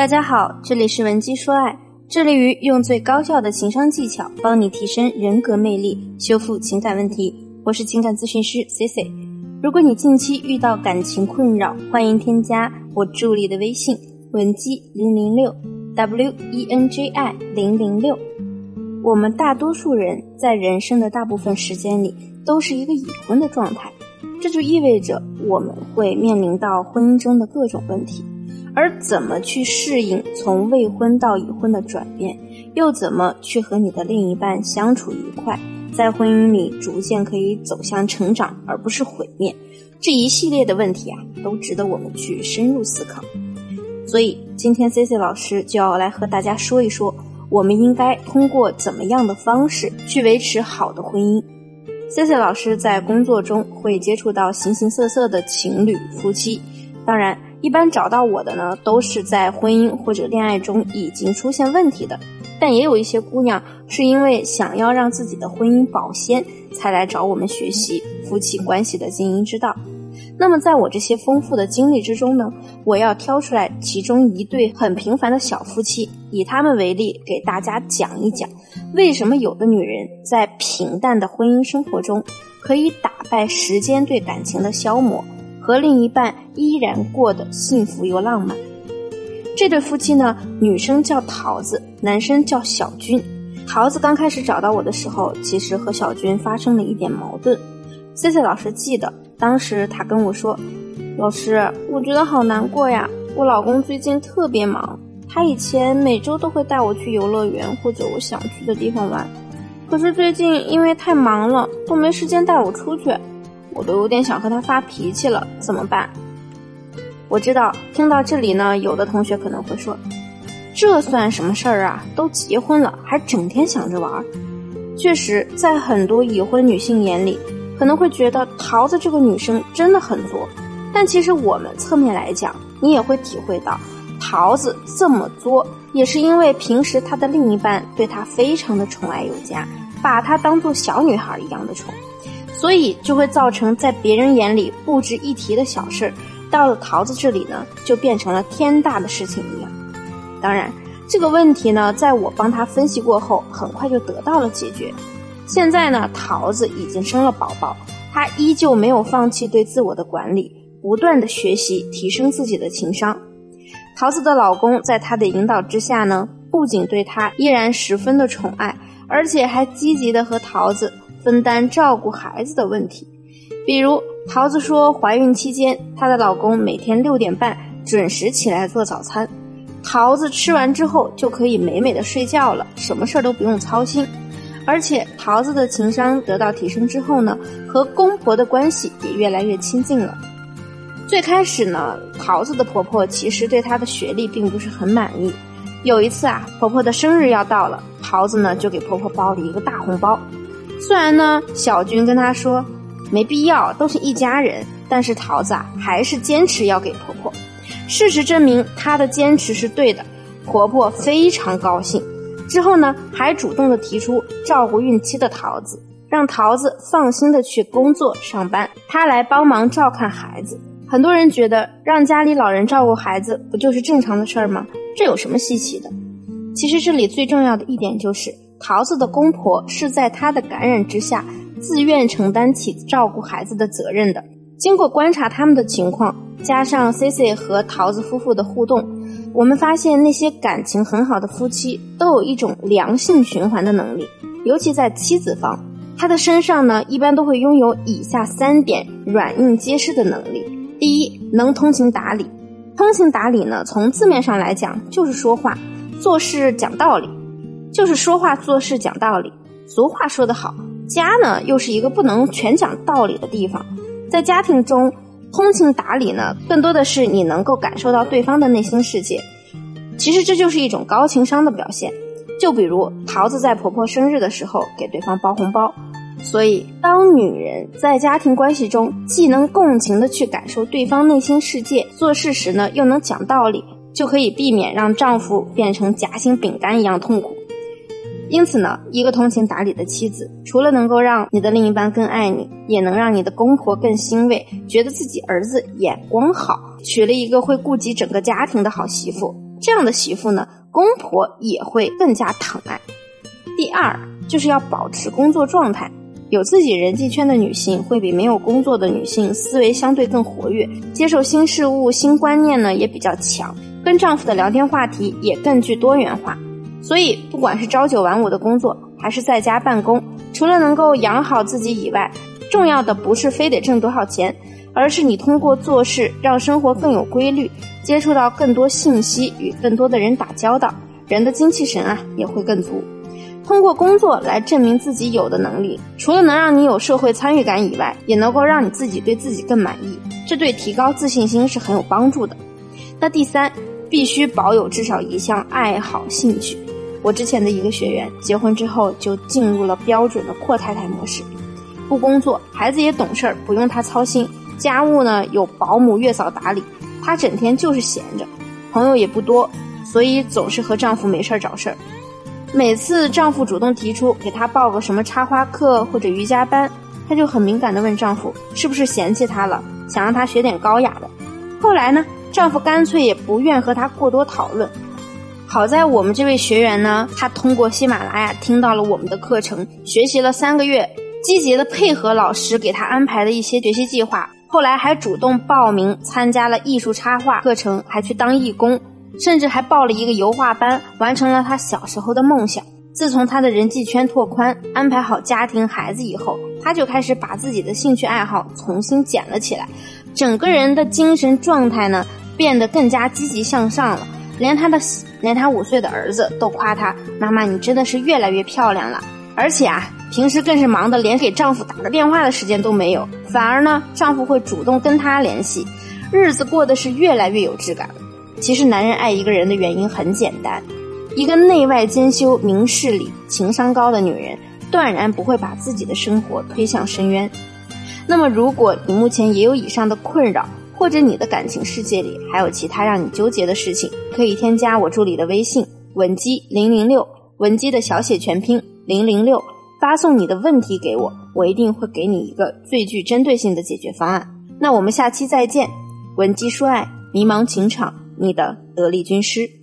大家好，这里是文姬说爱，致力于用最高效的情商技巧帮你提升人格魅力，修复情感问题。我是情感咨询师 C C。如果你近期遇到感情困扰，欢迎添加我助理的微信文姬零零六 W E N J I 零零六。我们大多数人在人生的大部分时间里都是一个已婚的状态，这就意味着我们会面临到婚姻中的各种问题。而怎么去适应从未婚到已婚的转变，又怎么去和你的另一半相处愉快，在婚姻里逐渐可以走向成长，而不是毁灭，这一系列的问题啊，都值得我们去深入思考。所以今天 C C 老师就要来和大家说一说，我们应该通过怎么样的方式去维持好的婚姻。C C 老师在工作中会接触到形形色色的情侣夫妻，当然。一般找到我的呢，都是在婚姻或者恋爱中已经出现问题的，但也有一些姑娘是因为想要让自己的婚姻保鲜，才来找我们学习夫妻关系的经营之道。那么，在我这些丰富的经历之中呢，我要挑出来其中一对很平凡的小夫妻，以他们为例，给大家讲一讲，为什么有的女人在平淡的婚姻生活中，可以打败时间对感情的消磨。和另一半依然过得幸福又浪漫。这对夫妻呢，女生叫桃子，男生叫小军。桃子刚开始找到我的时候，其实和小军发生了一点矛盾。C C 老师记得，当时他跟我说：“老师，我觉得好难过呀，我老公最近特别忙，他以前每周都会带我去游乐园或者我想去的地方玩，可是最近因为太忙了，都没时间带我出去。”我都有点想和他发脾气了，怎么办？我知道听到这里呢，有的同学可能会说：“这算什么事儿啊？都结婚了，还整天想着玩。”确实，在很多已婚女性眼里，可能会觉得桃子这个女生真的很作。但其实我们侧面来讲，你也会体会到，桃子这么作，也是因为平时她的另一半对她非常的宠爱有加，把她当做小女孩一样的宠。所以就会造成在别人眼里不值一提的小事儿，到了桃子这里呢，就变成了天大的事情一样。当然，这个问题呢，在我帮他分析过后，很快就得到了解决。现在呢，桃子已经生了宝宝，她依旧没有放弃对自我的管理，不断的学习提升自己的情商。桃子的老公在她的引导之下呢，不仅对她依然十分的宠爱，而且还积极的和桃子。分担照顾孩子的问题，比如桃子说，怀孕期间她的老公每天六点半准时起来做早餐，桃子吃完之后就可以美美的睡觉了，什么事儿都不用操心。而且桃子的情商得到提升之后呢，和公婆的关系也越来越亲近了。最开始呢，桃子的婆婆其实对她的学历并不是很满意。有一次啊，婆婆的生日要到了，桃子呢就给婆婆包了一个大红包。虽然呢，小军跟她说没必要，都是一家人，但是桃子啊还是坚持要给婆婆。事实证明，她的坚持是对的，婆婆非常高兴。之后呢，还主动的提出照顾孕期的桃子，让桃子放心的去工作上班，她来帮忙照看孩子。很多人觉得让家里老人照顾孩子不就是正常的事儿吗？这有什么稀奇的？其实这里最重要的一点就是。桃子的公婆是在她的感染之下，自愿承担起照顾孩子的责任的。经过观察他们的情况，加上 C C 和桃子夫妇的互动，我们发现那些感情很好的夫妻都有一种良性循环的能力。尤其在妻子方，她的身上呢，一般都会拥有以下三点软硬皆施的能力。第一，能通情达理。通情达理呢，从字面上来讲就是说话、做事讲道理。就是说话做事讲道理。俗话说得好，家呢又是一个不能全讲道理的地方。在家庭中，通情达理呢，更多的是你能够感受到对方的内心世界。其实这就是一种高情商的表现。就比如桃子在婆婆生日的时候给对方包红包。所以，当女人在家庭关系中既能共情的去感受对方内心世界，做事时呢又能讲道理，就可以避免让丈夫变成夹心饼干一样痛苦。因此呢，一个通情达理的妻子，除了能够让你的另一半更爱你，也能让你的公婆更欣慰，觉得自己儿子眼光好，娶了一个会顾及整个家庭的好媳妇。这样的媳妇呢，公婆也会更加疼爱。第二，就是要保持工作状态。有自己人际圈的女性，会比没有工作的女性思维相对更活跃，接受新事物、新观念呢也比较强，跟丈夫的聊天话题也更具多元化。所以，不管是朝九晚五的工作，还是在家办公，除了能够养好自己以外，重要的不是非得挣多少钱，而是你通过做事让生活更有规律，接触到更多信息，与更多的人打交道，人的精气神啊也会更足。通过工作来证明自己有的能力，除了能让你有社会参与感以外，也能够让你自己对自己更满意，这对提高自信心是很有帮助的。那第三，必须保有至少一项爱好兴趣。我之前的一个学员结婚之后就进入了标准的阔太太模式，不工作，孩子也懂事儿，不用她操心，家务呢有保姆月嫂打理，她整天就是闲着，朋友也不多，所以总是和丈夫没事儿找事儿。每次丈夫主动提出给她报个什么插花课或者瑜伽班，她就很敏感地问丈夫是不是嫌弃她了，想让她学点高雅的。后来呢，丈夫干脆也不愿和她过多讨论。好在我们这位学员呢，他通过喜马拉雅听到了我们的课程，学习了三个月，积极的配合老师给他安排的一些学习计划。后来还主动报名参加了艺术插画课程，还去当义工。甚至还报了一个油画班，完成了他小时候的梦想。自从他的人际圈拓宽，安排好家庭孩子以后，他就开始把自己的兴趣爱好重新捡了起来，整个人的精神状态呢变得更加积极向上了。连他的连他五岁的儿子都夸他：“妈妈，你真的是越来越漂亮了。”而且啊，平时更是忙得连给丈夫打个电话的时间都没有，反而呢，丈夫会主动跟她联系，日子过得是越来越有质感了。其实，男人爱一个人的原因很简单：一个内外兼修、明事理、情商高的女人，断然不会把自己的生活推向深渊。那么，如果你目前也有以上的困扰，或者你的感情世界里还有其他让你纠结的事情，可以添加我助理的微信文姬零零六，文姬的小写全拼零零六，发送你的问题给我，我一定会给你一个最具针对性的解决方案。那我们下期再见，文姬说爱，迷茫情场。你的得力军师。